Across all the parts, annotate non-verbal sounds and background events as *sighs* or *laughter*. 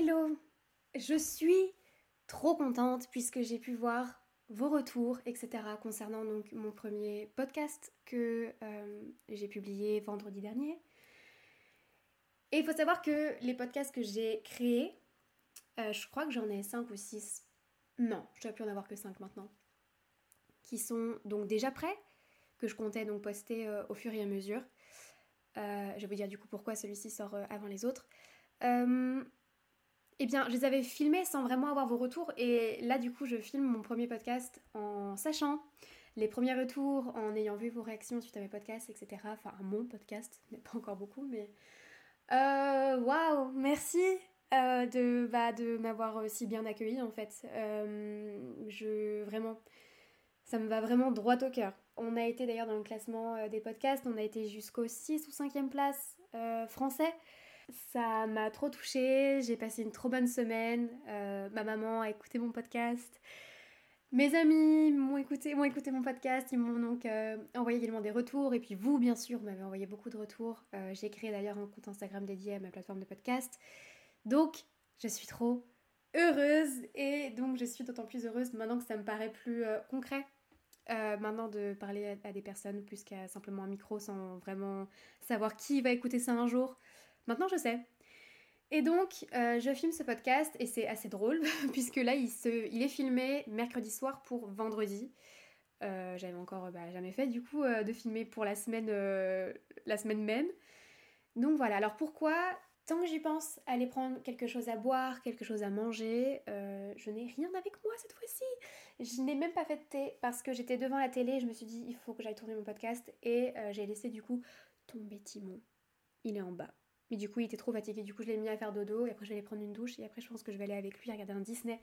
Hello, je suis trop contente puisque j'ai pu voir vos retours, etc. concernant donc mon premier podcast que euh, j'ai publié vendredi dernier. Et il faut savoir que les podcasts que j'ai créés, euh, je crois que j'en ai 5 ou 6. Non, je dois plus en avoir que 5 maintenant. Qui sont donc déjà prêts, que je comptais donc poster euh, au fur et à mesure. Je vais vous dire du coup pourquoi celui-ci sort avant les autres. Eh bien, je les avais filmés sans vraiment avoir vos retours et là du coup je filme mon premier podcast en sachant les premiers retours, en ayant vu vos réactions suite à mes podcasts, etc. Enfin, mon podcast, *laughs* mais pas encore beaucoup, mais... Euh, Waouh, merci euh, de, bah, de m'avoir si bien accueilli en fait. Euh, je... Vraiment, ça me va vraiment droit au cœur. On a été d'ailleurs dans le classement des podcasts, on a été jusqu'au 6 ou 5e place français. Ça m'a trop touchée, j'ai passé une trop bonne semaine. Euh, ma maman a écouté mon podcast. Mes amis m'ont écouté, m'ont écouté mon podcast, ils m'ont donc euh, envoyé également des retours. Et puis vous, bien sûr, m'avez envoyé beaucoup de retours. Euh, j'ai créé d'ailleurs un compte Instagram dédié à ma plateforme de podcast. Donc, je suis trop heureuse. Et donc, je suis d'autant plus heureuse maintenant que ça me paraît plus concret. Maintenant de parler à des personnes plus qu'à simplement un micro sans vraiment savoir qui va écouter ça un jour. Maintenant, je sais. Et donc, euh, je filme ce podcast et c'est assez drôle *laughs* puisque là, il, est filmé mercredi soir pour vendredi. Euh, J'avais encore bah, jamais fait du coup euh, de filmer pour la semaine, la semaine même. Donc voilà. Alors pourquoi Tant que j'y pense, aller prendre quelque chose à boire, quelque chose à manger, je n'ai rien avec moi cette fois-ci. Je n'ai même pas fait de thé parce que j'étais devant la télé. Je me suis dit, il faut que j'aille tourner mon podcast et j'ai laissé du coup tomber Timon. Il est en bas. Mais du coup, il était trop fatigué. Du coup, je l'ai mis à faire dodo. Et après, je vais aller prendre une douche. Et après, je pense que je vais aller avec lui regarder un Disney.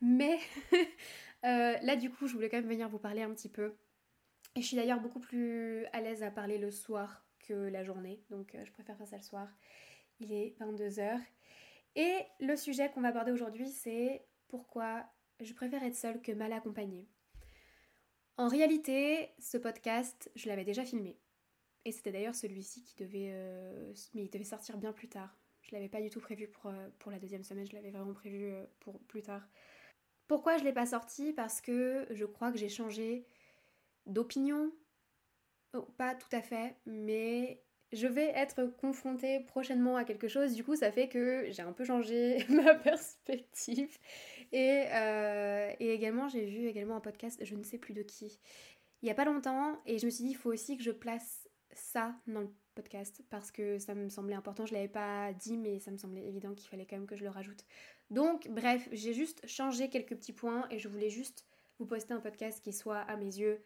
Mais *laughs* euh, là, du coup, je voulais quand même venir vous parler un petit peu. Et je suis d'ailleurs beaucoup plus à l'aise à parler le soir que la journée. Donc, euh, je préfère faire ça le soir. Il est 22h. Et le sujet qu'on va aborder aujourd'hui, c'est pourquoi je préfère être seule que mal accompagnée. En réalité, ce podcast, je l'avais déjà filmé. Et c'était d'ailleurs celui-ci qui devait, euh, mais il devait sortir bien plus tard. Je l'avais pas du tout prévu pour, euh, pour la deuxième semaine, je l'avais vraiment prévu euh, pour plus tard. Pourquoi je l'ai pas sorti? Parce que je crois que j'ai changé d'opinion. Oh, pas tout à fait, mais je vais être confrontée prochainement à quelque chose. Du coup, ça fait que j'ai un peu changé *laughs* ma perspective. Et, et également, j'ai vu également un podcast, je ne sais plus de qui, il y a pas longtemps, et je me suis dit, il faut aussi que je place ça dans le podcast parce que ça me semblait important. Je l'avais pas dit, mais ça me semblait évident qu'il fallait quand même que je le rajoute. Donc, bref, j'ai juste changé quelques petits points et je voulais juste vous poster un podcast qui soit à mes yeux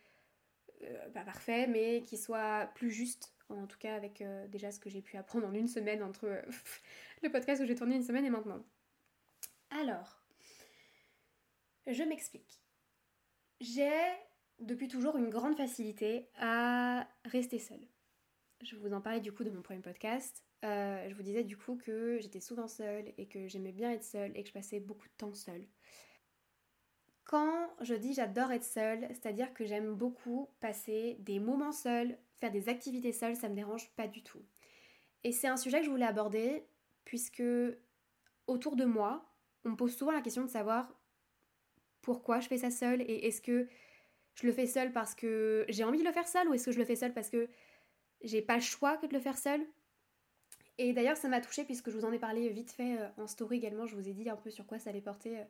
euh, pas parfait, mais qui soit plus juste, en tout cas avec euh, déjà ce que j'ai pu apprendre en une semaine entre euh, *laughs* le podcast que j'ai tourné une semaine et maintenant. Alors, je m'explique. J'ai depuis toujours une grande facilité à rester seule. Je vous en parlais du coup de mon premier podcast. euh, je vous disais du coup que j'étais souvent seule et que j'aimais bien être seule et que je passais beaucoup de temps seule. Quand je dis j'adore être seule, c'est-à-dire que j'aime beaucoup passer des moments seuls, faire des activités seules, ça me dérange pas du tout. Et c'est un sujet que je voulais aborder puisque autour de moi, on me pose souvent la question de savoir pourquoi je fais ça seule et est-ce que je le fais seule parce que j'ai envie de le faire seule ou est-ce que je le fais seule parce que j'ai pas le choix que de le faire seule et d'ailleurs, ça m'a touchée puisque je vous en ai parlé vite fait euh, en story également. Je vous ai dit un peu sur quoi ça allait porter euh,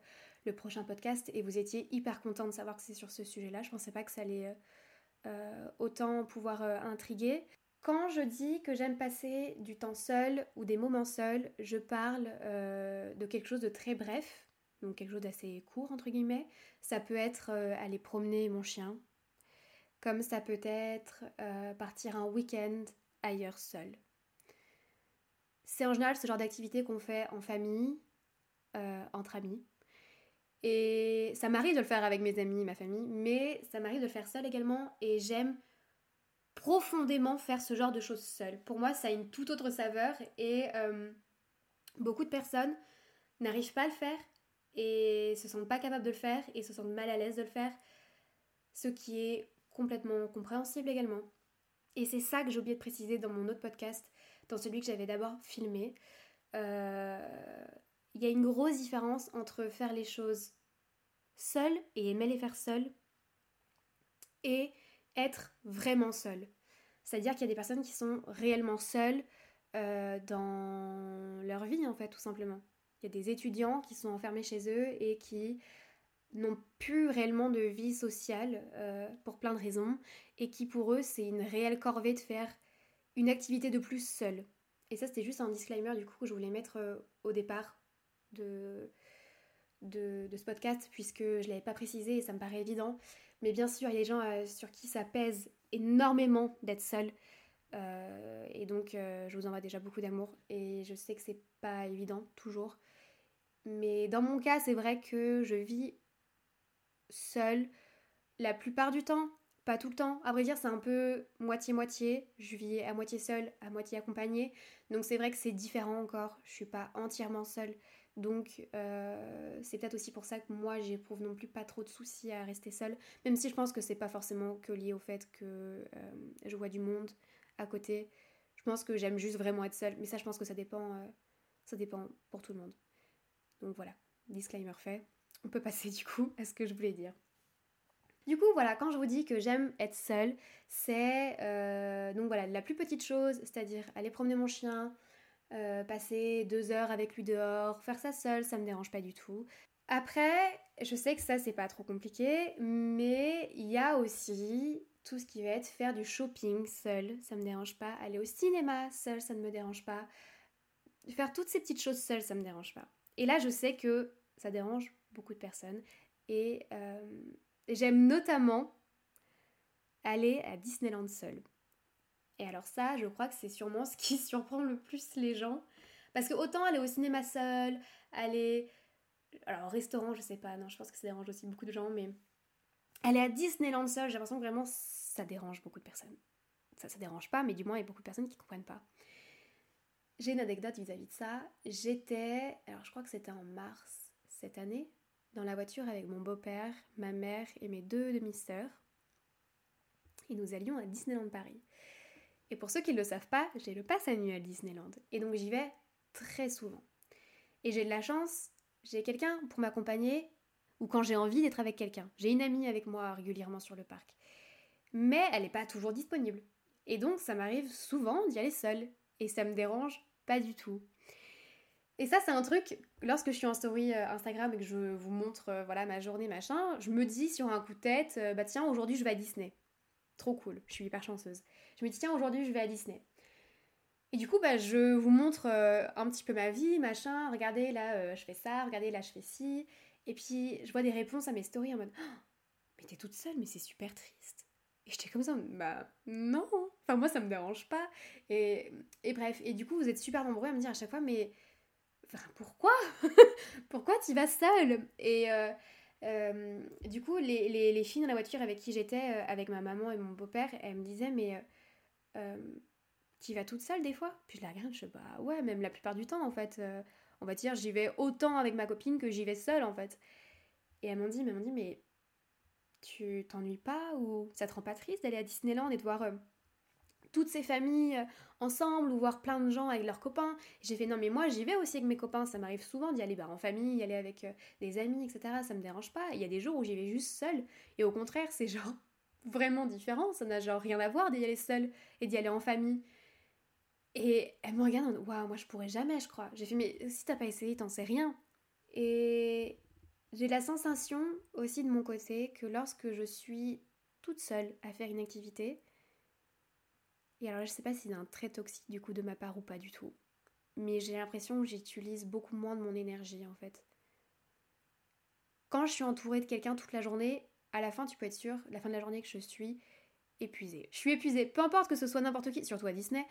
le prochain podcast et vous étiez hyper content de savoir que c'est sur ce sujet-là. Je pensais pas que ça allait euh, autant pouvoir intriguer. Quand je dis que j'aime passer du temps seul ou des moments seuls, je parle de quelque chose de très bref, donc quelque chose d'assez court entre guillemets. Ça peut être aller promener mon chien, comme ça peut être partir un week-end ailleurs seul. C'est en général ce genre d'activité qu'on fait en famille, euh, entre amis. Et ça m'arrive de le faire avec mes amis, ma famille, mais ça m'arrive de le faire seule également et j'aime profondément faire ce genre de choses seule. Pour moi, ça a une toute autre saveur et euh, beaucoup de personnes n'arrivent pas à le faire et se sentent pas capables de le faire et se sentent mal à l'aise de le faire, ce qui est complètement compréhensible également. Et c'est ça que j'ai oublié de préciser dans mon autre podcast, dans celui que j'avais d'abord filmé. Euh, il y a une grosse différence entre faire les choses seul et aimer les faire seul et être vraiment seul. C'est-à-dire qu'il y a des personnes qui sont réellement seules euh, dans leur vie, en fait, tout simplement. Il y a des étudiants qui sont enfermés chez eux et qui n'ont plus réellement de vie sociale euh, pour plein de raisons et qui pour eux c'est une réelle corvée de faire une activité de plus seule. Et ça, c'était juste un disclaimer du coup que je voulais mettre euh, au départ de, de, ce podcast, puisque je ne l'avais pas précisé et ça me paraît évident. Mais bien sûr, il y a des gens euh, sur qui ça pèse énormément d'être seul. Euh, et donc, je vous envoie déjà beaucoup d'amour. Et je sais que c'est pas évident, toujours. Mais dans mon cas, c'est vrai que je vis seule la plupart du temps. Pas tout le temps. À vrai dire, c'est un peu moitié-moitié. Je vis à moitié seule, à moitié accompagnée. Donc c'est vrai que c'est différent encore. Je suis pas entièrement seule. Donc euh, c'est peut-être aussi pour ça que moi j'éprouve non plus pas trop de soucis à rester seule. Même si je pense que c'est pas forcément que lié au fait que euh, je vois du monde à côté. Je pense que j'aime juste vraiment être seule. Mais ça, je pense que ça dépend, euh, ça dépend pour tout le monde. Donc voilà, disclaimer fait. On peut passer du coup à ce que je voulais dire. Du coup, voilà, quand je vous dis que j'aime être seule, c'est euh, donc voilà la plus petite chose, c'est-à-dire aller promener mon chien, euh, passer deux heures avec lui dehors, faire ça seule, ça me dérange pas du tout. Après, je sais que ça c'est pas trop compliqué, mais il y a aussi tout ce qui va être faire du shopping seul, ça me dérange pas. Aller au cinéma seul, ça ne me dérange pas. Faire toutes ces petites choses seule, ça me dérange pas. Et là, je sais que ça dérange beaucoup de personnes et euh, J'aime notamment aller à Disneyland seule. Et alors ça, je crois que c'est sûrement *laughs* ce qui surprend le plus les gens. Parce que autant aller au cinéma seul, aller... Alors au restaurant, je sais pas, non, je pense que ça dérange aussi beaucoup de gens, mais aller à Disneyland seul, j'ai l'impression que vraiment ça dérange beaucoup de personnes. Ça, ça dérange pas, mais du moins il y a beaucoup de personnes qui comprennent pas. J'ai une anecdote vis-à-vis -vis de ça. J'étais, alors je crois que c'était en mars cette année, dans la voiture avec mon beau-père, ma mère et mes deux demi-sœurs. Et nous allions à Disneyland Paris. Et pour ceux qui ne le savent pas, j'ai le pass annuel Disneyland. Et donc j'y vais très souvent. Et j'ai de la chance, j'ai quelqu'un pour m'accompagner ou quand j'ai envie d'être avec quelqu'un. J'ai une amie avec moi régulièrement sur le parc. Mais elle n'est pas toujours disponible. Et donc ça m'arrive souvent d'y aller seule. Et ça me dérange pas du tout. Et ça, c'est un truc, lorsque je suis en story euh, Instagram et que je vous montre euh, voilà ma journée, machin, je me dis sur un coup de tête, euh, bah tiens, aujourd'hui je vais à Disney. Trop cool, je suis hyper chanceuse. Je me dis, tiens, aujourd'hui je vais à Disney. Et du coup, bah, je vous montre un petit peu ma vie, machin. Regardez, là, je fais ça, regardez, là, je fais ci. Et puis, je vois des réponses à mes stories en mode, oh, mais t'es toute seule, mais c'est super triste. Et j'étais comme ça, bah non, enfin moi ça me dérange pas. Et, et bref, et du coup, vous êtes super nombreux à me dire à chaque fois, mais pourquoi? *laughs* Pourquoi tu vas seule? Et euh, euh, du coup, les, filles dans la voiture avec qui j'étais, euh, avec ma maman et mon beau-père, elles me disaient, mais tu vas toute seule des fois? Puis je la regarde, je sais bah ouais, même la plupart du temps en fait. Euh, on va dire, j'y vais autant avec ma copine que j'y vais seule en fait. Et elle m'ont dit, m'ont dit, mais tu t'ennuies pas ou ça te rend pas triste d'aller à Disneyland et de voir euh, toutes ces familles euh, ensemble ou voir plein de gens avec leurs copains. J'ai fait non mais moi j'y vais aussi avec mes copains, ça m'arrive souvent d'y aller bah, en famille, y aller avec des amis, etc. Ça me dérange pas. Il y a des jours où j'y vais juste seule et au contraire c'est genre *laughs* vraiment différent, ça n'a genre rien à voir d'y aller seule et d'y aller en famille. Et elle me regarde en waouh, moi je pourrais jamais, je crois. J'ai fait, mais si t'as pas essayé, t'en sais rien. Et j'ai la sensation aussi de mon côté que lorsque je suis toute seule à faire une activité, et alors je sais pas si c'est un trait toxique du coup de ma part ou pas du tout, mais j'ai l'impression que j'utilise beaucoup moins de mon énergie en fait. Quand je suis entourée de quelqu'un toute la journée, à la fin tu peux être sûr, la fin de la journée que je suis épuisée. Je suis épuisée, peu importe que ce soit n'importe qui, surtout à Disney,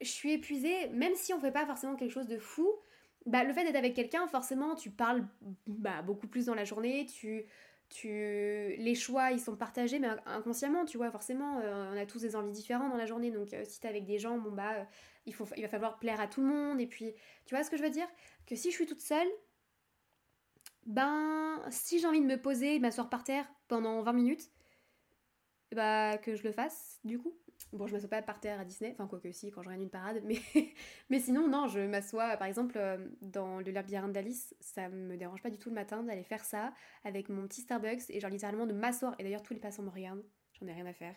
je suis épuisée, même si on fait pas forcément quelque chose de fou, bah, le fait d'être avec quelqu'un, forcément, tu parles bah, beaucoup plus dans la journée, tu, tu, les choix, ils sont partagés, mais inconsciemment, tu vois, forcément, euh, on a tous des envies différentes dans la journée, donc euh, si t'es avec des gens, bon bah, euh, il, faut, il va falloir plaire à tout le monde, et puis, tu vois ce que je veux dire? Que si je suis toute seule, ben, si j'ai envie de me poser, m'asseoir par terre pendant 20 minutes, bah, que je le fasse, du coup. Bon, je m'assois pas par terre à Disney, enfin, quoi que si, quand je regarde une parade, mais, *laughs* mais sinon, non, je m'assois, par exemple, euh, dans le labyrinthe d'Alice, ça me dérange pas du tout le matin d'aller faire ça avec mon petit Starbucks et genre littéralement de m'asseoir, et d'ailleurs, tous les passants me regardent, j'en ai rien à faire,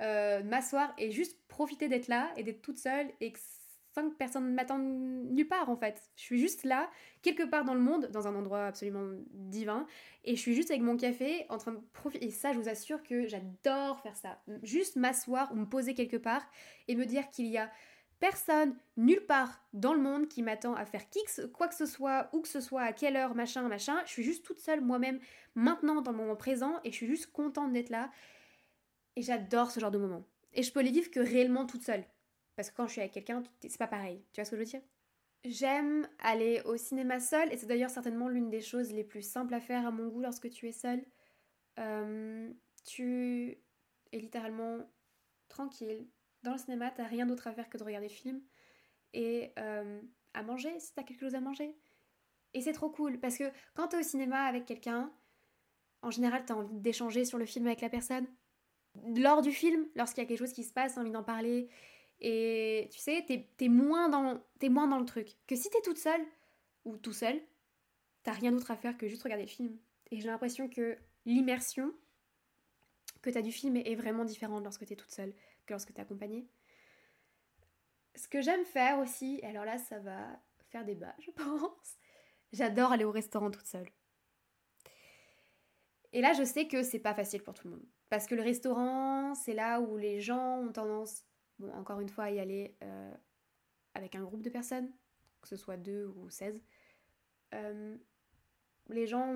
euh, m'asseoir et juste profiter d'être là et d'être toute seule et que cinq personnes ne m'attendent nulle part en fait. Je suis juste là, quelque part dans le monde, dans un endroit absolument divin, et je suis juste avec mon café en train de profiter. Et ça, je vous assure que j'adore faire ça. Juste m'asseoir ou me poser quelque part et me dire qu'il y a personne nulle part dans le monde qui m'attend à faire quoi que ce soit, où que ce soit, à quelle heure, machin, machin. Je suis juste toute seule moi-même maintenant dans le moment présent et je suis juste contente d'être là. Et j'adore ce genre de moment. Et je peux les vivre que réellement toute seule. Parce que quand je suis avec quelqu'un, c'est pas pareil. Tu vois ce que je veux dire? J'aime aller au cinéma seule, et c'est d'ailleurs certainement l'une des choses les plus simples à faire à mon goût lorsque tu es seule. Tu es littéralement tranquille. Dans le cinéma, t'as rien d'autre à faire que de regarder le film et à manger si t'as quelque chose à manger. Et c'est trop cool parce que quand t'es au cinéma avec quelqu'un, en général, t'as envie d'échanger sur le film avec la personne. Lors du film, lorsqu'il y a quelque chose qui se passe, t'as envie d'en parler. Et tu sais, t'es moins, dans, moins dans le truc. Que si t'es toute seule, ou tout seul, t'as rien d'autre à faire que juste regarder le film. Et j'ai l'impression que l'immersion que t'as du film est vraiment différente lorsque t'es toute seule que lorsque t'es accompagnée. Ce que j'aime faire aussi, alors là ça va faire débat je *laughs* pense, j'adore aller au restaurant toute seule. Et là je sais que c'est pas facile pour tout le monde. Parce que le restaurant, c'est là où les gens ont tendance bon, encore une fois, y aller euh, avec un groupe de personnes, que ce soit deux ou 16. Euh, les gens,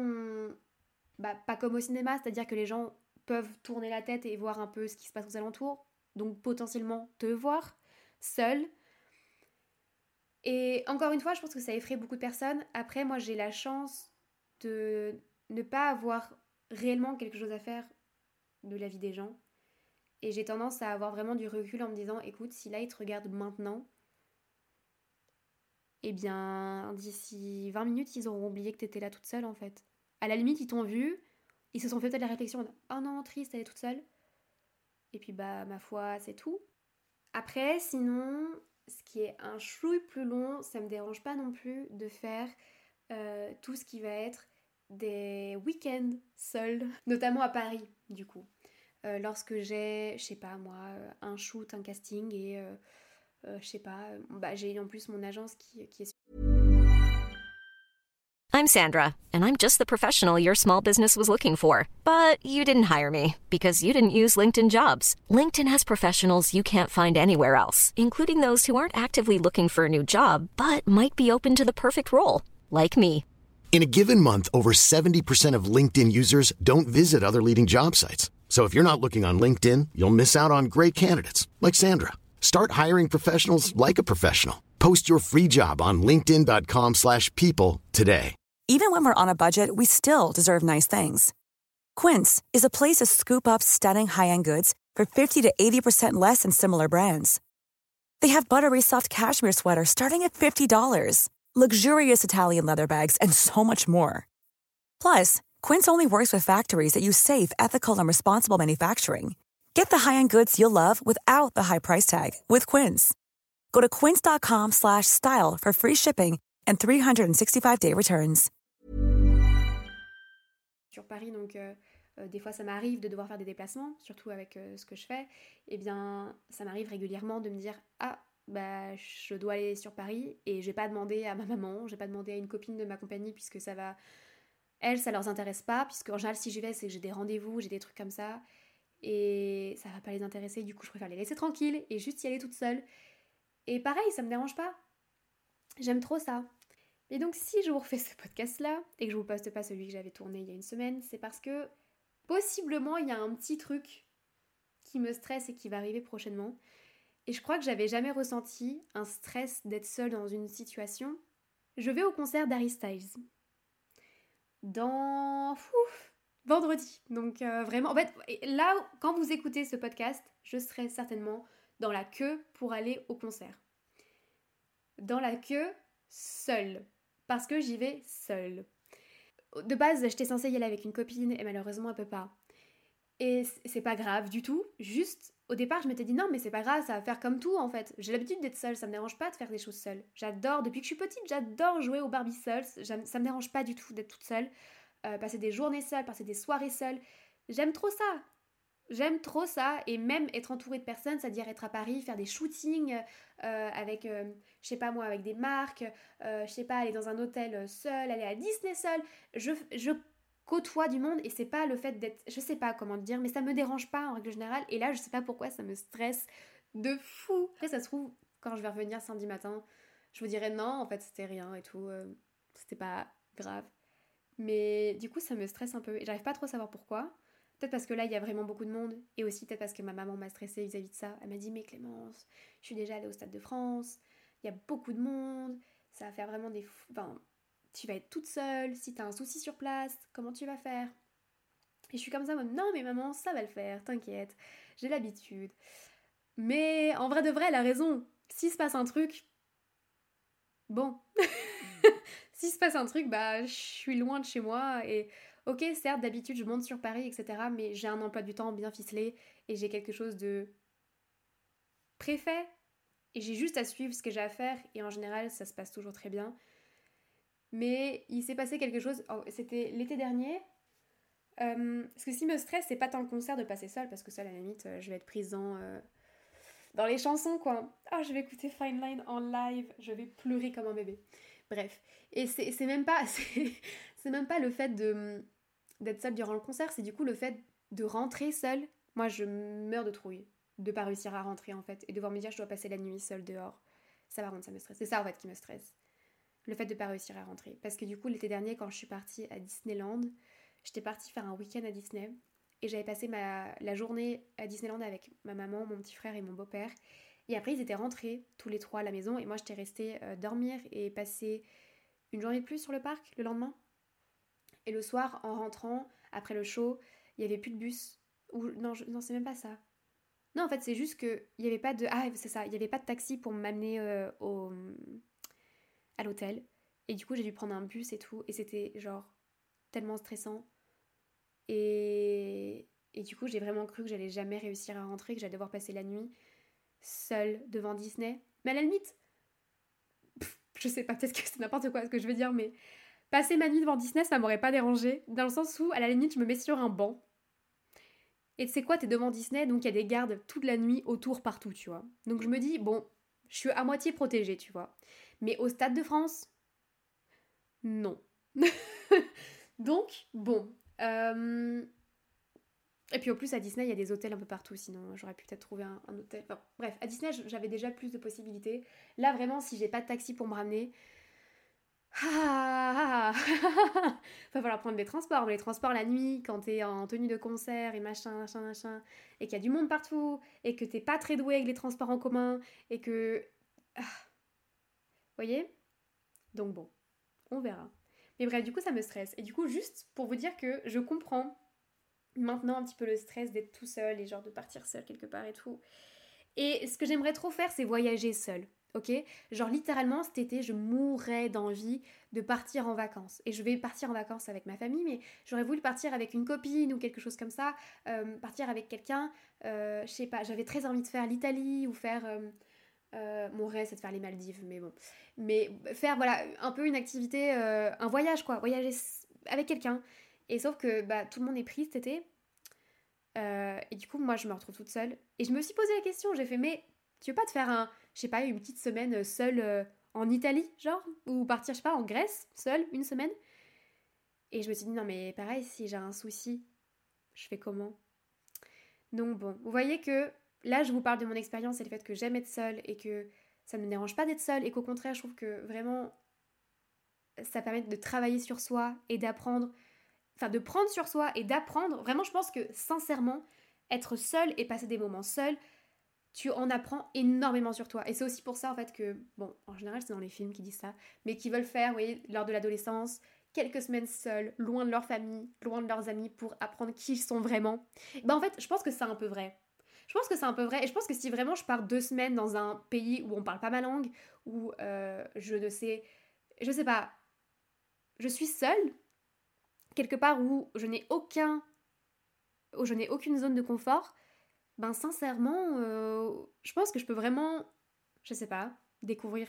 bah, pas comme au cinéma, c'est-à-dire que les gens peuvent tourner la tête et voir un peu ce qui se passe aux alentours, donc potentiellement te voir seul. Et encore une fois, je pense que ça effraie beaucoup de personnes. Après, moi, j'ai la chance de ne pas avoir réellement quelque chose à faire de la vie des gens. Et j'ai tendance à avoir vraiment du recul en me disant, écoute, si là ils te regardent maintenant, eh bien, d'ici 20 minutes, ils auront oublié que t'étais là toute seule en fait. À la limite, ils t'ont vu, ils se sont fait peut-être la réflexion, oh non, triste, elle est toute seule. Et puis bah, ma foi, c'est tout. Après, sinon, ce qui est un chouille plus long, ça me dérange pas non plus de faire euh, tout ce qui va être des week-ends seuls, *laughs* notamment à Paris, du coup. Euh, lorsque j'ai, je sais pas moi, euh, un shoot, un casting et euh, euh je sais pas, euh, bah, j'ai en plus mon agence qui, qui est. I'm Sandra, and I'm just the professional your small business was looking for. But you didn't hire me because you didn't use LinkedIn jobs. LinkedIn has professionals you can't find anywhere else, including those who aren't actively looking for a new job but might be open to the perfect role, like me. In a given month, over 70% of LinkedIn users don't visit other leading job sites. So if you're not looking on LinkedIn, you'll miss out on great candidates like Sandra. Start hiring professionals like a professional. Post your free job on linkedin.com/people today. Even when we're on a budget, we still deserve nice things. Quince is a place to scoop up stunning high-end goods for 50 to 80% less than similar brands. They have buttery soft cashmere sweaters starting at $50, luxurious Italian leather bags, and so much more. Plus, Quince only works with factories that use safe, ethical, and responsible manufacturing. Get the high-end goods you'll love without the high price tag with Quince. Go to quince.com/style for free shipping and 365-day returns. Sur Paris, donc euh, euh, des fois ça m'arrive de devoir faire des déplacements, surtout avec euh, ce que je fais. Et eh bien, ça m'arrive régulièrement de me dire ah bah je dois aller sur Paris et je vais pas demander à ma maman, je vais pas demander à une copine de ma compagnie puisque ça va elles, ça leur intéresse pas, puisque en général, si j'y vais, c'est que j'ai des rendez-vous, j'ai des trucs comme ça, et ça va pas les intéresser, du coup, je préfère les laisser tranquilles et juste y aller toute seule. Et pareil, ça me dérange pas. J'aime trop ça. Et donc, si je vous refais ce podcast-là, et que je vous poste pas celui que j'avais tourné il y a une semaine, c'est parce que possiblement, il y a un petit truc qui me stresse et qui va arriver prochainement. Et je crois que j'avais jamais ressenti un stress d'être seule dans une situation. Je vais au concert d'Harry dans vendredi. Donc euh, vraiment, en fait, là, quand vous écoutez ce podcast, je serai certainement dans la queue pour aller au concert. Dans la queue, seule. Parce que j'y vais seule. De base, j'étais censée y aller avec une copine et malheureusement, elle peut pas. Et c'est pas grave du tout. Juste, au départ, je m'étais dit non, mais c'est pas grave, ça va faire comme tout en fait. J'ai l'habitude d'être seule, ça me dérange pas de faire des choses seule. J'adore, depuis que je suis petite, j'adore jouer au Barbie seule. Ça me dérange pas du tout d'être toute seule. Euh, passer des journées seules, passer des soirées seules. J'aime trop ça. J'aime trop ça. Et même être entourée de personnes, c'est-à-dire être à Paris, faire des shootings euh, avec, euh, je sais pas moi, avec des marques, je sais pas, aller dans un hôtel seul, aller à Disney seul. Je, je côtoie du monde et c'est pas le fait d'être je sais pas comment dire mais ça me dérange pas en règle générale. Et là je sais pas pourquoi ça me stresse de fou. Après ça se trouve quand je vais revenir samedi matin je vous dirai non en fait c'était rien et tout euh, c'était pas grave. Mais du coup ça me stresse un peu et j'arrive pas trop à savoir pourquoi. Peut-être parce que là il y a vraiment beaucoup de monde et aussi peut-être parce que ma maman m'a stressée vis-à-vis de ça. Elle m'a dit mais Clémence je suis déjà allée au stade de France il y a beaucoup de monde ça va faire vraiment des enfin tu vas être toute seule, si t'as un souci sur place, comment tu vas faire? Et je suis comme ça, non mais maman, ça va le faire, t'inquiète, j'ai l'habitude. Mais en vrai de vrai, elle a raison. S'il se passe un truc, bon. *laughs* S'il se passe un truc, bah je suis loin de chez moi et ok, certes, d'habitude je monte sur Paris, etc. Mais j'ai un emploi du temps bien ficelé et j'ai quelque chose de préfet et j'ai juste à suivre ce que j'ai à faire et en général ça se passe toujours très bien. Mais il s'est passé quelque chose, oh, c'était l'été dernier. Euh, ce qui me stresse, c'est pas tant le concert de passer seul, parce que ça, à la limite, euh, je vais être prise dans, euh, dans les chansons, quoi. Ah, je vais écouter Fine Line en live, je vais pleurer comme un bébé. Bref. Et c'est même pas, *laughs* c'est même pas le fait de d'être seule durant le concert, c'est du coup le fait de rentrer seule. Moi, je meurs de trouille de pas réussir à rentrer en fait et de devoir me dire je dois passer la nuit seule dehors. Ça par contre, ça me stresse. C'est ça en fait qui me stresse le fait de pas réussir à rentrer. Parce que du coup, l'été dernier, quand je suis partie à Disneyland, j'étais partie faire un week-end à Disney et j'avais passé ma, la journée à Disneyland avec ma maman, mon petit frère et mon beau-père. Et après, ils étaient rentrés tous les trois à la maison et moi, j'étais restée euh, dormir et passer une journée de plus sur le parc le lendemain. Et le soir, en rentrant, après le show, il y avait plus de bus. Ou non, non, c'est même pas ça. Non, en fait, c'est juste que il y avait pas de ah c'est ça, il y avait pas de taxi pour m'amener euh, au à l'hôtel. Et du coup, j'ai dû prendre un bus et tout. Et c'était genre tellement stressant. Et, et du coup, j'ai vraiment cru que j'allais jamais réussir à rentrer, que j'allais devoir passer la nuit seule devant Disney. Mais à la limite, je sais pas, peut-être que c'est n'importe quoi ce que je veux dire, mais passer ma nuit devant Disney, ça m'aurait pas dérangé. Dans le sens où, à la limite, je me mets sur un banc. Et tu sais quoi, t'es devant Disney, donc il y a des gardes toute la nuit autour partout, tu vois. Donc je me dis, bon, je suis à moitié protégée, tu vois. Mais au Stade de France, non. *laughs* Donc, bon. Euh, et puis au plus, à Disney, il y a des hôtels un peu partout, sinon j'aurais pu peut-être trouver un, hôtel. bref, à Disney, j'avais déjà plus de possibilités. Là, vraiment, si j'ai pas de taxi pour me ramener, ah, *laughs* va falloir prendre des transports. Mais les transports la nuit, quand t'es en tenue de concert et machin, machin, machin, et qu'il y a du monde partout, et que t'es pas très doué avec les transports en commun, et que. Ah, voyez? Donc bon, on verra. Mais bref, du coup, ça me stresse. Et du coup, juste pour vous dire que je comprends maintenant un petit peu le stress d'être tout seul et genre de partir seul quelque part et tout. Et ce que j'aimerais trop faire, c'est voyager seule. Ok? Genre littéralement cet été, je mourrais d'envie de partir en vacances. Et je vais partir en vacances avec ma famille, mais j'aurais voulu partir avec une copine ou quelque chose comme ça, euh, partir avec quelqu'un, euh, je sais pas, j'avais très envie de faire l'Italie ou faire... Euh, mon rêve c'est de faire les Maldives, mais bon. Mais faire voilà un peu une activité, un voyage quoi, voyager avec quelqu'un. Et sauf que bah, tout le monde est pris cet été. et du coup, moi, je me retrouve toute seule. Et je me suis posé la question, j'ai fait, mais tu veux pas te faire un, je sais pas, une petite semaine euh, seule euh, en Italie, genre? Ou partir, je sais pas, en Grèce, seule, une semaine? Et je me suis dit, non mais pareil, si j'ai un souci, je fais comment? Donc bon, vous voyez que là, je vous parle de mon expérience et le fait que j'aime être seule et que ça ne me dérange pas d'être seule et qu'au contraire, je trouve que vraiment, ça permet de travailler sur soi et d'apprendre, enfin de prendre sur soi et d'apprendre. Vraiment, je pense que sincèrement, être seule et passer des moments seuls, tu en apprends énormément sur toi. Et c'est aussi pour ça, en fait, que, bon, en général, c'est dans les films qui disent ça, mais qui veulent faire, vous voyez, lors de l'adolescence, quelques semaines seuls, loin de leur famille, loin de leurs amis, pour apprendre qui ils sont vraiment. Ben, en fait, je pense que c'est un peu vrai. Je pense que c'est un peu vrai. Et je pense que si vraiment je pars deux semaines dans un pays où on parle pas ma langue, où euh, je ne sais, je sais pas, je suis seule, quelque part où je n'ai aucun, où je n'ai aucune zone de confort, ben sincèrement, euh, je pense que je peux vraiment, je sais pas, découvrir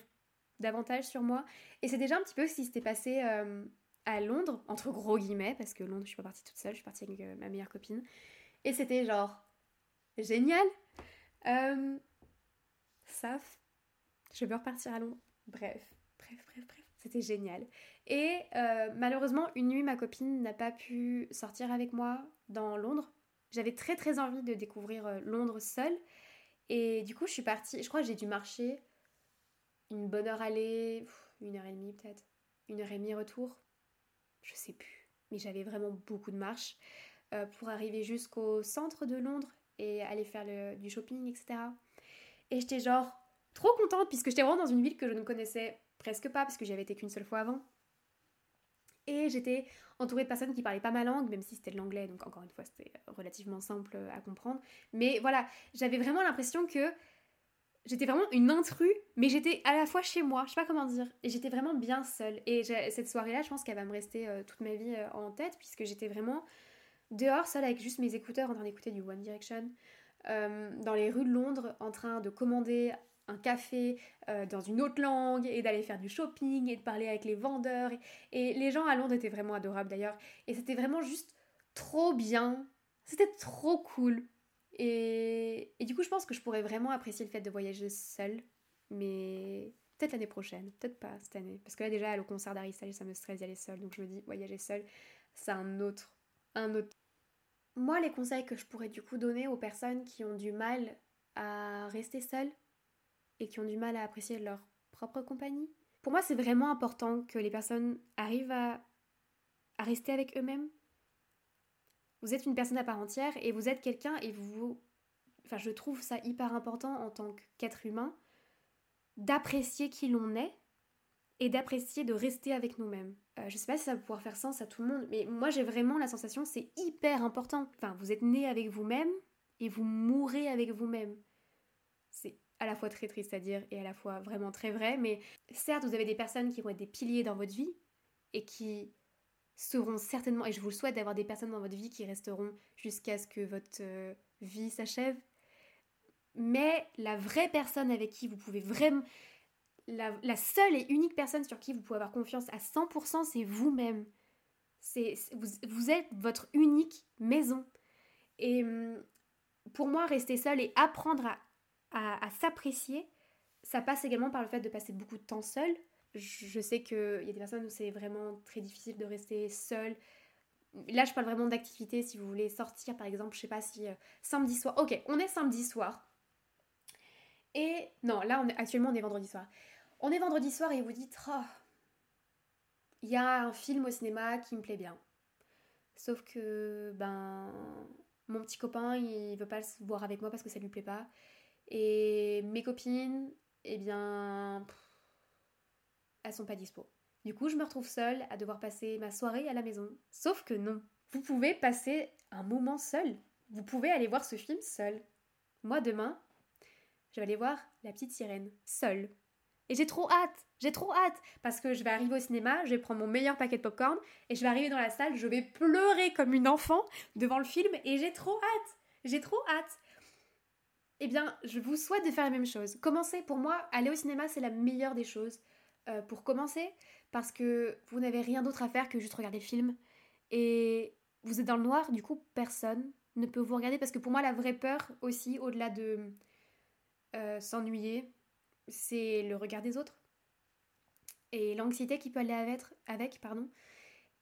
davantage sur moi. Et c'est déjà un petit peu ce qui s'était passé euh, à Londres, entre gros guillemets, parce que Londres, je suis pas partie toute seule, je suis partie avec ma meilleure copine. Et c'était genre génial. Saf, je veux repartir à Londres. Bref, bref, bref, bref. C'était génial. Et malheureusement, une nuit, ma copine n'a pas pu sortir avec moi dans Londres j'avais très très envie de découvrir euh, Londres seule. Et du coup, je suis partie. Je crois que j'ai dû marcher une bonne heure aller, une heure et demie peut-être, une heure et demie retour. Je sais plus. Mais j'avais vraiment beaucoup de marche euh, pour arriver jusqu'au centre de Londres et aller faire du shopping, etc. Et j'étais genre trop contente puisque j'étais vraiment dans une ville que je ne connaissais presque pas parce que j'y avais été qu'une seule fois avant. Et j'étais entourée de personnes qui parlaient pas ma langue, même si c'était de l'anglais, donc encore une fois c'était relativement simple à comprendre. Mais voilà, j'avais vraiment l'impression que j'étais vraiment une intrue, mais j'étais à la fois chez moi, je sais pas comment dire, et j'étais vraiment bien seule. Et cette soirée-là, je pense qu'elle va me rester euh, toute ma vie euh, en tête, puisque j'étais vraiment dehors, seule avec juste mes écouteurs, en train d'écouter du One Direction, euh, dans les rues de Londres, en train de commander un café euh, dans une autre langue et d'aller faire du shopping et de parler avec les vendeurs. Et, les gens à Londres étaient vraiment adorables d'ailleurs. Et c'était vraiment juste trop bien. C'était trop cool. Et, et, du coup, je pense que je pourrais vraiment apprécier le fait de voyager seule. Mais peut-être l'année prochaine, peut-être pas cette année. Parce que là, déjà, au concert d'Harry ça me stresse d'y aller seule. Donc je me dis, voyager seule, c'est un autre, un autre. Moi, les conseils que je pourrais du coup donner aux personnes qui ont du mal à rester seules, et qui ont du mal à apprécier leur propre compagnie. Pour moi, c'est vraiment important que les personnes arrivent à, rester avec eux-mêmes. Vous êtes une personne à part entière et vous êtes quelqu'un et vous... Enfin, je trouve ça hyper important en tant qu'être humain d'apprécier qui l'on est et d'apprécier de rester avec nous-mêmes. Euh, je sais pas si ça va pouvoir faire sens à tout le monde, mais moi j'ai vraiment la sensation c'est hyper important. Enfin, vous êtes né avec vous-même et vous mourrez avec vous-même. C'est à la fois très triste à dire et à la fois vraiment très vrai, mais certes, vous avez des personnes qui vont être des piliers dans votre vie et qui seront certainement, et je vous le souhaite d'avoir des personnes dans votre vie qui resteront jusqu'à ce que votre euh, vie s'achève. Mais la vraie personne avec qui vous pouvez vraiment... La, seule et unique personne sur qui vous pouvez avoir confiance à 100%, c'est vous-même. C'est, vous, êtes votre unique maison. Et hum, pour moi, rester seul et apprendre à s'apprécier, ça passe également par le fait de passer beaucoup de temps seul. Je sais qu'il y a des personnes où c'est vraiment très difficile de rester seul. Là, je parle vraiment d'activité. Si vous voulez sortir, par exemple, je sais pas si euh, samedi soir. Ok, on est samedi soir. Et non, là, actuellement, on est vendredi soir. On est vendredi soir et vous dites, oh, il y a un film au cinéma qui me plaît bien. Sauf que, ben, mon petit copain, il veut pas se voir avec moi parce que ça lui plaît pas. Et mes copines, eh bien, elles sont pas dispo. Du coup, je me retrouve seule à devoir passer ma soirée à la maison. Sauf que non. Vous pouvez passer un moment seul. Vous pouvez aller voir ce film seul. Moi, demain, je vais aller voir La Petite Sirène, seule. Et j'ai trop hâte, j'ai trop hâte, parce que je vais arriver au cinéma, je vais prendre mon meilleur paquet de popcorn, et je vais arriver dans la salle, je vais pleurer comme une enfant devant le film, et j'ai trop hâte, j'ai trop hâte. Eh bien, je vous souhaite de faire la même chose. Commencez, pour moi, aller au cinéma, c'est la meilleure des choses. Euh, pour commencer, parce que vous n'avez rien d'autre à faire que juste regarder le film. Et vous êtes dans le noir, du coup, personne ne peut vous regarder, parce que pour moi, la vraie peur aussi, au-delà de euh, s'ennuyer, c'est le regard des autres. Et l'anxiété qui peut aller avec, pardon.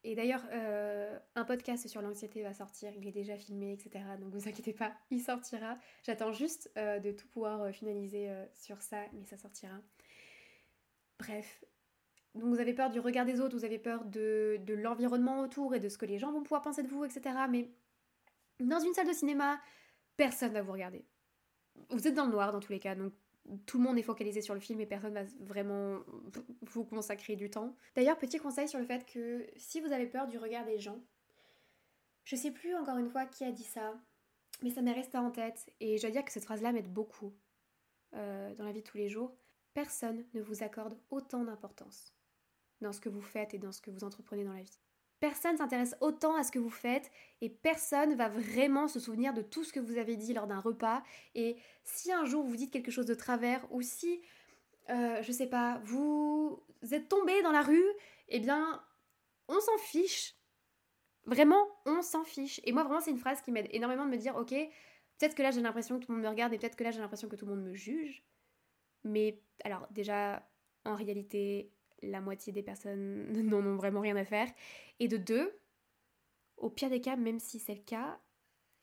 Et d'ailleurs, euh, un podcast sur l'anxiété va sortir, il est déjà filmé, etc. Donc vous inquiétez pas, *laughs* il sortira. J'attends juste euh, de tout pouvoir finaliser sur ça, mais ça sortira. Bref. Donc vous avez peur du regard des autres, vous avez peur de, de l'environnement autour et de ce que les gens vont pouvoir penser de vous, etc. Mais dans une salle de cinéma, personne va vous regarder. Vous êtes dans le noir dans tous les cas, donc tout le monde est focalisé sur le film et personne va vraiment vous consacrer du temps. D'ailleurs, petit conseil sur le fait que si vous avez peur du regard des gens, je sais plus encore une fois qui a dit ça, mais ça m'est resté en tête et je dois dire que cette phrase-là m'aide beaucoup euh, dans la vie de tous les jours. Personne ne vous accorde autant d'importance dans ce que vous faites et dans ce que vous entreprenez dans la vie. Personne s'intéresse autant à ce que vous faites et personne va vraiment se souvenir de tout ce que vous avez dit lors d'un repas. Et si un jour vous dites quelque chose de travers ou si, euh, je sais pas, vous êtes tombé dans la rue, eh bien, on s'en fiche. Vraiment, on s'en fiche. Et moi, vraiment, c'est une phrase qui m'aide énormément de me dire, ok, peut-être que là j'ai l'impression que tout le monde me regarde et peut-être que là j'ai l'impression que tout le monde me juge. Mais alors, déjà, en réalité, la moitié des personnes *laughs* n'en ont vraiment rien à faire. Et de deux, au pire des cas, même si c'est le cas,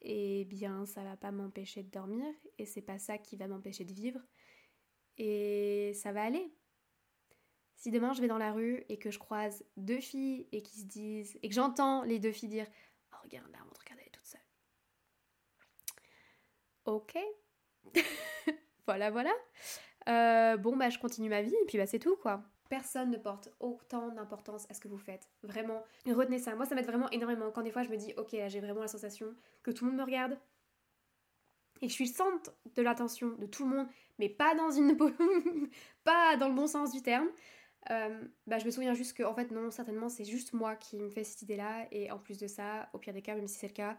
eh bien ça va pas m'empêcher de dormir et c'est pas ça qui va m'empêcher de vivre. Et ça va aller. Si demain je vais dans la rue et que je croise deux filles et qui se disent et que j'entends les deux filles dire oh, regarde là, on te regarde elle est toute seule. Ok. *laughs* voilà, voilà. Euh, bon bah je continue ma vie et puis bah c'est tout quoi. Personne ne porte autant d'importance à ce que vous faites. Vraiment, retenez ça. Moi, ça m'aide vraiment énormément. Quand des fois, je me dis, ok, là, j'ai vraiment la sensation que tout le monde me regarde. Et que je suis le centre de l'attention de tout le monde, mais pas dans une. *laughs* pas dans le bon sens du terme. Euh, bah, je me souviens juste que, en fait, non, certainement, c'est juste moi qui me fais cette idée-là. Et en plus de ça, au pire des cas, même si c'est le cas,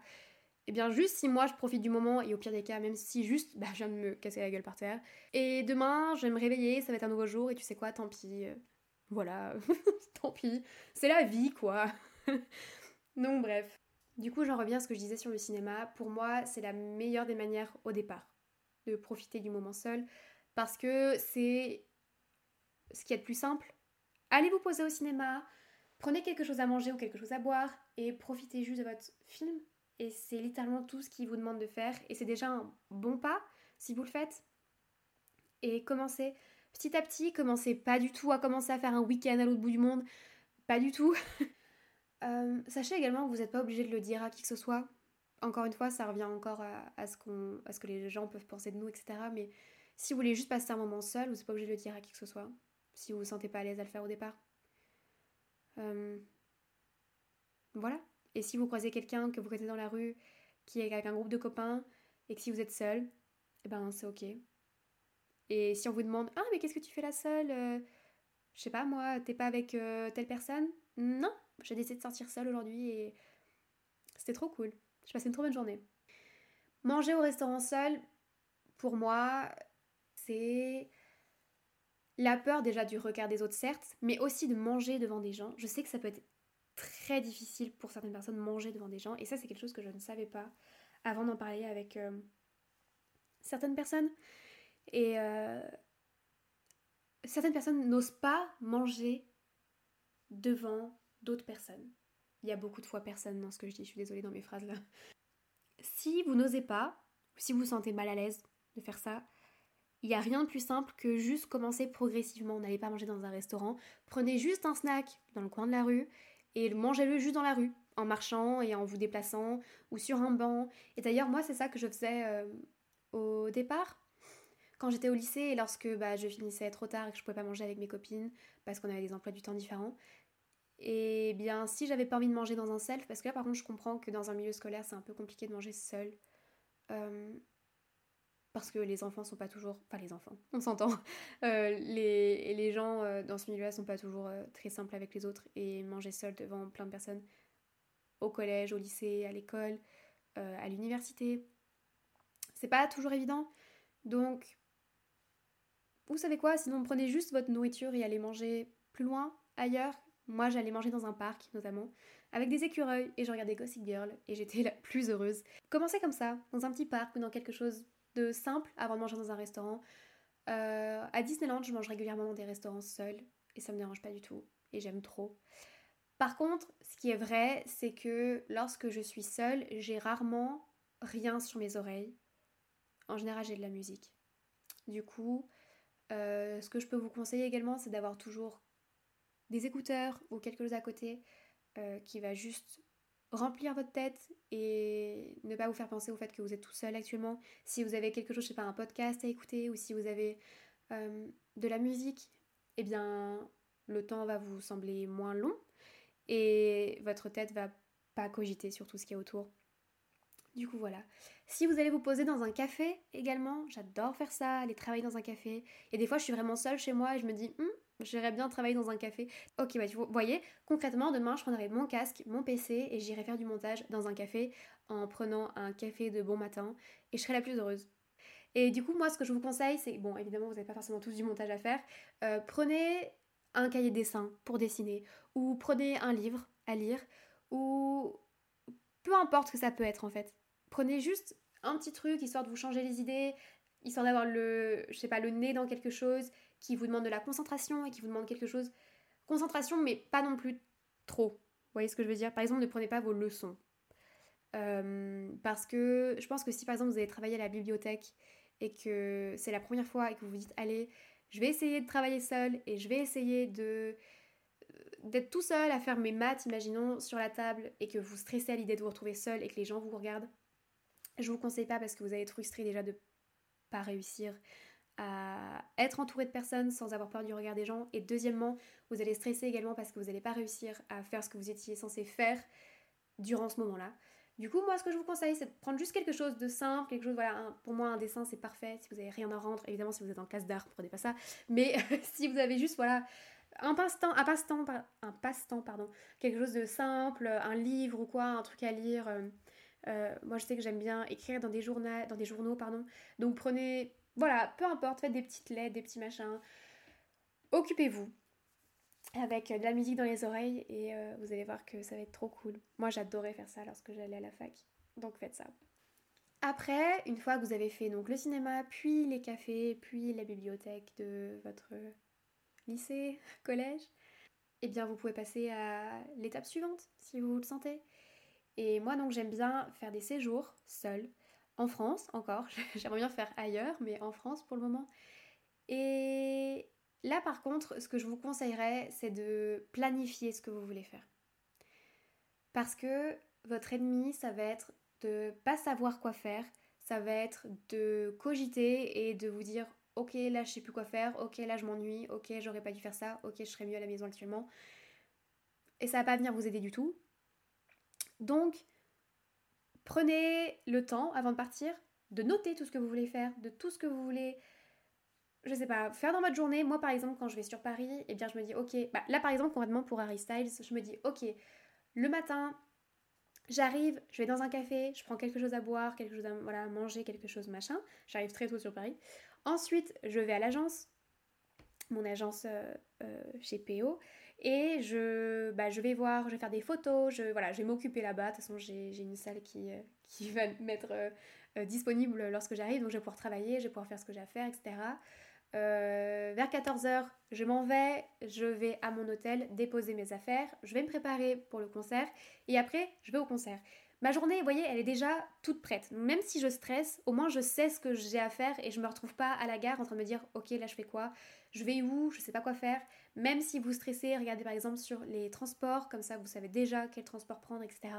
eh bien juste si moi je profite du moment et au pire des cas, même si juste bah, je viens de me casser la gueule par terre. Et demain, je vais me réveiller, ça va être un nouveau jour et tu sais quoi, tant pis. Euh, voilà, *laughs* tant pis. C'est la vie quoi. *laughs* Donc bref. Du coup, j'en reviens à ce que je disais sur le cinéma. Pour moi, c'est la meilleure des manières au départ de profiter du moment seul parce que c'est ce qui est le plus simple. Allez vous poser au cinéma, prenez quelque chose à manger ou quelque chose à boire et profitez juste de votre film et c'est littéralement tout ce qu'il vous demande de faire et c'est déjà un bon pas si vous le faites. Et commencez petit à petit, commencez pas du tout à commencer à faire un week-end à l'autre bout du monde, pas du tout. *laughs* Euh, sachez également que vous n'êtes pas obligé de le dire à qui que ce soit. Encore une fois, ça revient encore à, ce, qu'on, à ce que les gens peuvent penser de nous, etc. Mais si vous voulez juste passer un moment seul, vous n'êtes pas obligé de le dire à qui que ce soit. Si vous vous sentez pas à l'aise à le faire au départ. Euh, voilà. Et si vous croisez quelqu'un que vous connaissez dans la rue, qui est avec un groupe de copains, et que si vous êtes seul, eh ben c'est ok. Et si on vous demande Ah, mais qu'est-ce que tu fais là seule euh, Je sais pas, moi, t'es pas avec euh, telle personne? Non, j'ai décidé de sortir seule aujourd'hui et c'était trop cool. J'ai passé une trop bonne journée. Manger au restaurant seul, pour moi, c'est la peur déjà du regard des autres, certes, mais aussi de manger devant des gens. Je sais que ça peut être très difficile pour certaines personnes manger devant des gens. Et ça, c'est quelque chose que je ne savais pas avant d'en parler avec euh, certaines personnes. Et euh, certaines personnes n'osent pas manger devant d'autres personnes. Il y a beaucoup de fois personne dans ce que je dis, je suis désolée dans mes phrases là. Si vous n'osez pas, si vous vous sentez mal à l'aise de faire ça, il n'y a rien de plus simple que juste commencer progressivement. N'allez pas manger dans un restaurant. Prenez juste un snack dans le coin de la rue et mangez-le juste dans la rue, en marchant et en vous déplaçant ou sur un banc. Et d'ailleurs, moi, c'est ça que je faisais euh, au départ. Quand j'étais au lycée et lorsque bah, je finissais trop tard et que je pouvais pas manger avec mes copines parce qu'on avait des emplois du temps différents, et bien si j'avais pas envie de manger dans un self, parce que là par contre je comprends que dans un milieu scolaire c'est un peu compliqué de manger seul, euh, parce que les enfants sont pas toujours, enfin les enfants, *laughs* on s'entend, euh, les, les gens euh, dans ce milieu-là sont pas toujours euh, très simples avec les autres et manger seul devant plein de personnes au collège, au lycée, à l'école, à l'université, c'est pas toujours évident. Donc, vous savez quoi, sinon prenez juste votre nourriture et allez manger plus loin, ailleurs. Moi j'allais manger dans un parc notamment, avec des écureuils et je regardais Gossip Girl et j'étais *laughs* la plus heureuse. Commencez comme ça, dans un petit parc ou dans quelque chose de simple avant de manger dans un restaurant. Euh, à Disneyland, je mange régulièrement dans des restaurants seuls et ça me dérange pas du tout et j'aime trop. Par contre, ce qui est vrai, c'est que lorsque je suis seule, j'ai rarement rien sur mes oreilles. En général, j'ai de la musique. Du coup, euh, ce que je peux vous conseiller également, c'est d'avoir toujours des écouteurs ou quelque chose à côté euh, qui va juste remplir votre tête et ne pas vous faire penser au fait que vous êtes tout seul actuellement. Si vous avez quelque chose, je sais pas, un podcast à écouter ou si vous avez euh, de la musique, eh bien le temps va vous sembler moins long et votre tête va pas cogiter sur tout ce qui est autour. Du coup voilà. Si vous allez vous poser dans un café également, j'adore faire ça, aller travailler dans un café. Et des fois je suis vraiment seule chez moi et je me dis, hum, J'irais bien travailler dans un café. Ok, bah vous voyez, concrètement, demain, je prendrai mon casque, mon PC et j'irai faire du montage dans un café en prenant un café de bon matin et je serai la plus heureuse. Et du coup, moi, ce que je vous conseille, c'est, bon, évidemment, vous n'avez pas forcément tous du montage à faire, euh, prenez un cahier de dessin pour dessiner ou prenez un livre à lire ou peu importe ce que ça peut être en fait. Prenez juste un petit truc histoire de vous changer les idées, histoire d'avoir le, je sais pas, le nez dans quelque chose qui vous demande de la concentration et qui vous demande quelque chose. Concentration, mais pas non plus trop. Vous voyez ce que je veux dire? Par exemple, ne prenez pas vos leçons. Euh, parce que je pense que si par exemple vous avez travaillé à la bibliothèque et que c'est la première fois et que vous vous dites allez, je vais essayer de travailler seul et je vais essayer de d'être tout seul à faire mes maths, imaginons, sur la table et que vous stressez à l'idée de vous retrouver seul et que les gens vous regardent, je vous conseille pas parce que vous allez être frustré déjà de pas réussir être entouré de personnes sans avoir peur du regard des gens. Et deuxièmement, vous allez stresser également parce que vous n'allez pas réussir à faire ce que vous étiez censé faire durant ce moment-là. Du coup, moi, ce que je vous conseille, c'est de prendre juste quelque chose de simple, quelque chose, voilà, pour moi, un dessin, c'est parfait. Si vous avez rien à rendre, évidemment, si vous êtes en classe d'art, prenez pas ça. Mais *laughs* si vous avez juste, voilà, un passe-temps, un passe-temps, un passe-temps, pardon, quelque chose de simple, un livre ou quoi, un truc à lire. Euh, euh, moi, je sais que j'aime bien écrire dans des journaux, dans des journaux, pardon. Donc, prenez voilà, peu importe, faites des petites lettres, des petits machins. Occupez-vous avec de la musique dans les oreilles et euh, vous allez voir que ça va être trop cool. Moi j'adorais faire ça lorsque j'allais à la fac, donc faites ça. Après, une fois que vous avez fait donc le cinéma, puis les cafés, puis la bibliothèque de votre lycée, *laughs* collège, eh bien vous pouvez passer à l'étape suivante si vous le sentez. Et moi donc j'aime bien faire des séjours seuls en France encore. *laughs* J'aimerais bien faire ailleurs, mais en France pour le moment. Et là par contre, ce que je vous conseillerais, c'est de planifier ce que vous voulez faire. Parce que votre ennemi, ça va être de pas savoir quoi faire, ça va être de cogiter et de vous dire ok là je sais plus quoi faire, ok là je m'ennuie, ok j'aurais pas dû faire ça, ok je serais mieux à la maison actuellement. Et ça va pas venir vous aider du tout. Donc Prenez le temps avant de partir de noter tout ce que vous voulez faire, de tout ce que vous voulez, je sais pas, faire dans votre journée. Moi par exemple, quand je vais sur Paris, eh bien je me dis ok, bah, là par exemple concrètement pour Harry Styles, je me dis ok, le matin, j'arrive, je vais dans un café, je prends quelque chose à boire, quelque chose à manger, quelque chose machin. J'arrive très tôt sur Paris. Ensuite, je vais à l'agence, mon agence euh, euh, chez PO et je, bah, je vais voir, je vais faire des photos, je, voilà, je vais m'occuper là-bas. De toute façon, j'ai une salle qui, euh, *laughs* qui va m'être disponible lorsque j'arrive, donc je vais pouvoir travailler, je vais pouvoir faire ce que j'ai à faire, etc. vers 14h, je m'en vais, je vais à mon hôtel déposer mes affaires, je vais me préparer pour le concert et après, je vais au concert. Ma journée, vous voyez, elle est déjà toute prête. Même si je stresse, au moins je sais ce que j'ai à faire et je me retrouve pas à la gare en train de me dire ok là je fais quoi, je vais où, je sais pas quoi faire. Même si vous stressez, regardez par exemple sur les transports, comme ça vous savez déjà quel transport prendre, etc.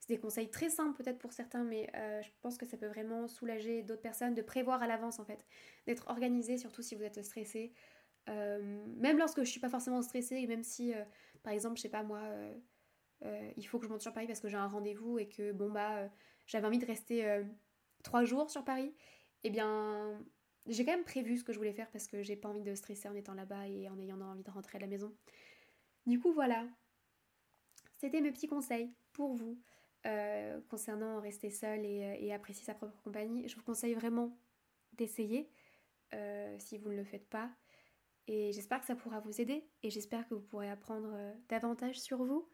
C'est des conseils très simples peut-être pour certains, mais euh, je pense que ça peut vraiment soulager d'autres personnes de prévoir à l'avance en fait, d'être organisé surtout si vous êtes stressé. Euh, même lorsque je suis pas forcément stressée, et même si euh, par exemple, je sais pas moi euh, il faut que je monte sur Paris parce que j'ai un rendez-vous et que bon bah euh, j'avais envie de rester euh, trois jours sur Paris, eh bien, j'ai quand même prévu ce que je voulais faire parce que j'ai pas envie de stresser en étant là-bas et en ayant envie de rentrer à la maison. Du coup, voilà. C'était mes petits conseils pour vous concernant rester seul et, apprécier sa propre compagnie. Je vous conseille vraiment d'essayer si vous ne le faites pas. Et j'espère que ça pourra vous aider et j'espère que vous pourrez apprendre davantage sur vous.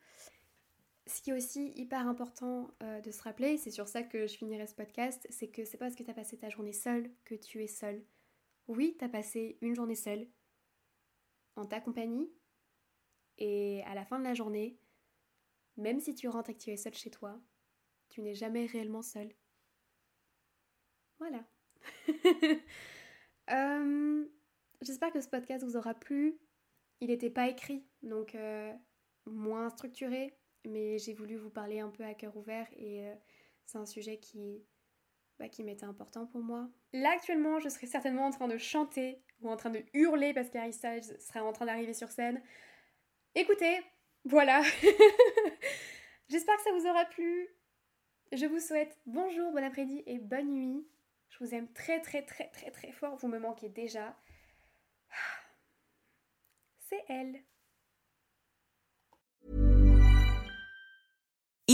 Ce qui est aussi hyper important euh, de se rappeler, c'est sur ça que je finirai ce podcast, c'est que c'est pas parce que tu as passé ta journée seule que tu es seule. Oui, tu as passé une journée seule en ta compagnie et à la fin de la journée, même si tu rentres et que tu es seule chez toi, tu n'es jamais réellement seule. Voilà. *laughs* euh, J'espère que ce podcast vous aura plu. Il n'était pas écrit, donc euh, moins structuré, mais j'ai voulu vous parler un peu à cœur ouvert et euh, c'est un sujet qui, bah, qui m'était important pour moi. Là actuellement, je serais certainement en train de chanter ou en train de hurler parce qu'Harry Styles serait en train d'arriver sur scène. Écoutez, voilà. *laughs* J'espère que ça vous aura plu. Je vous souhaite bonjour, bon après-midi et bonne nuit. Je vous aime très très très très très fort. Vous me manquez déjà. *sighs* C'est elle.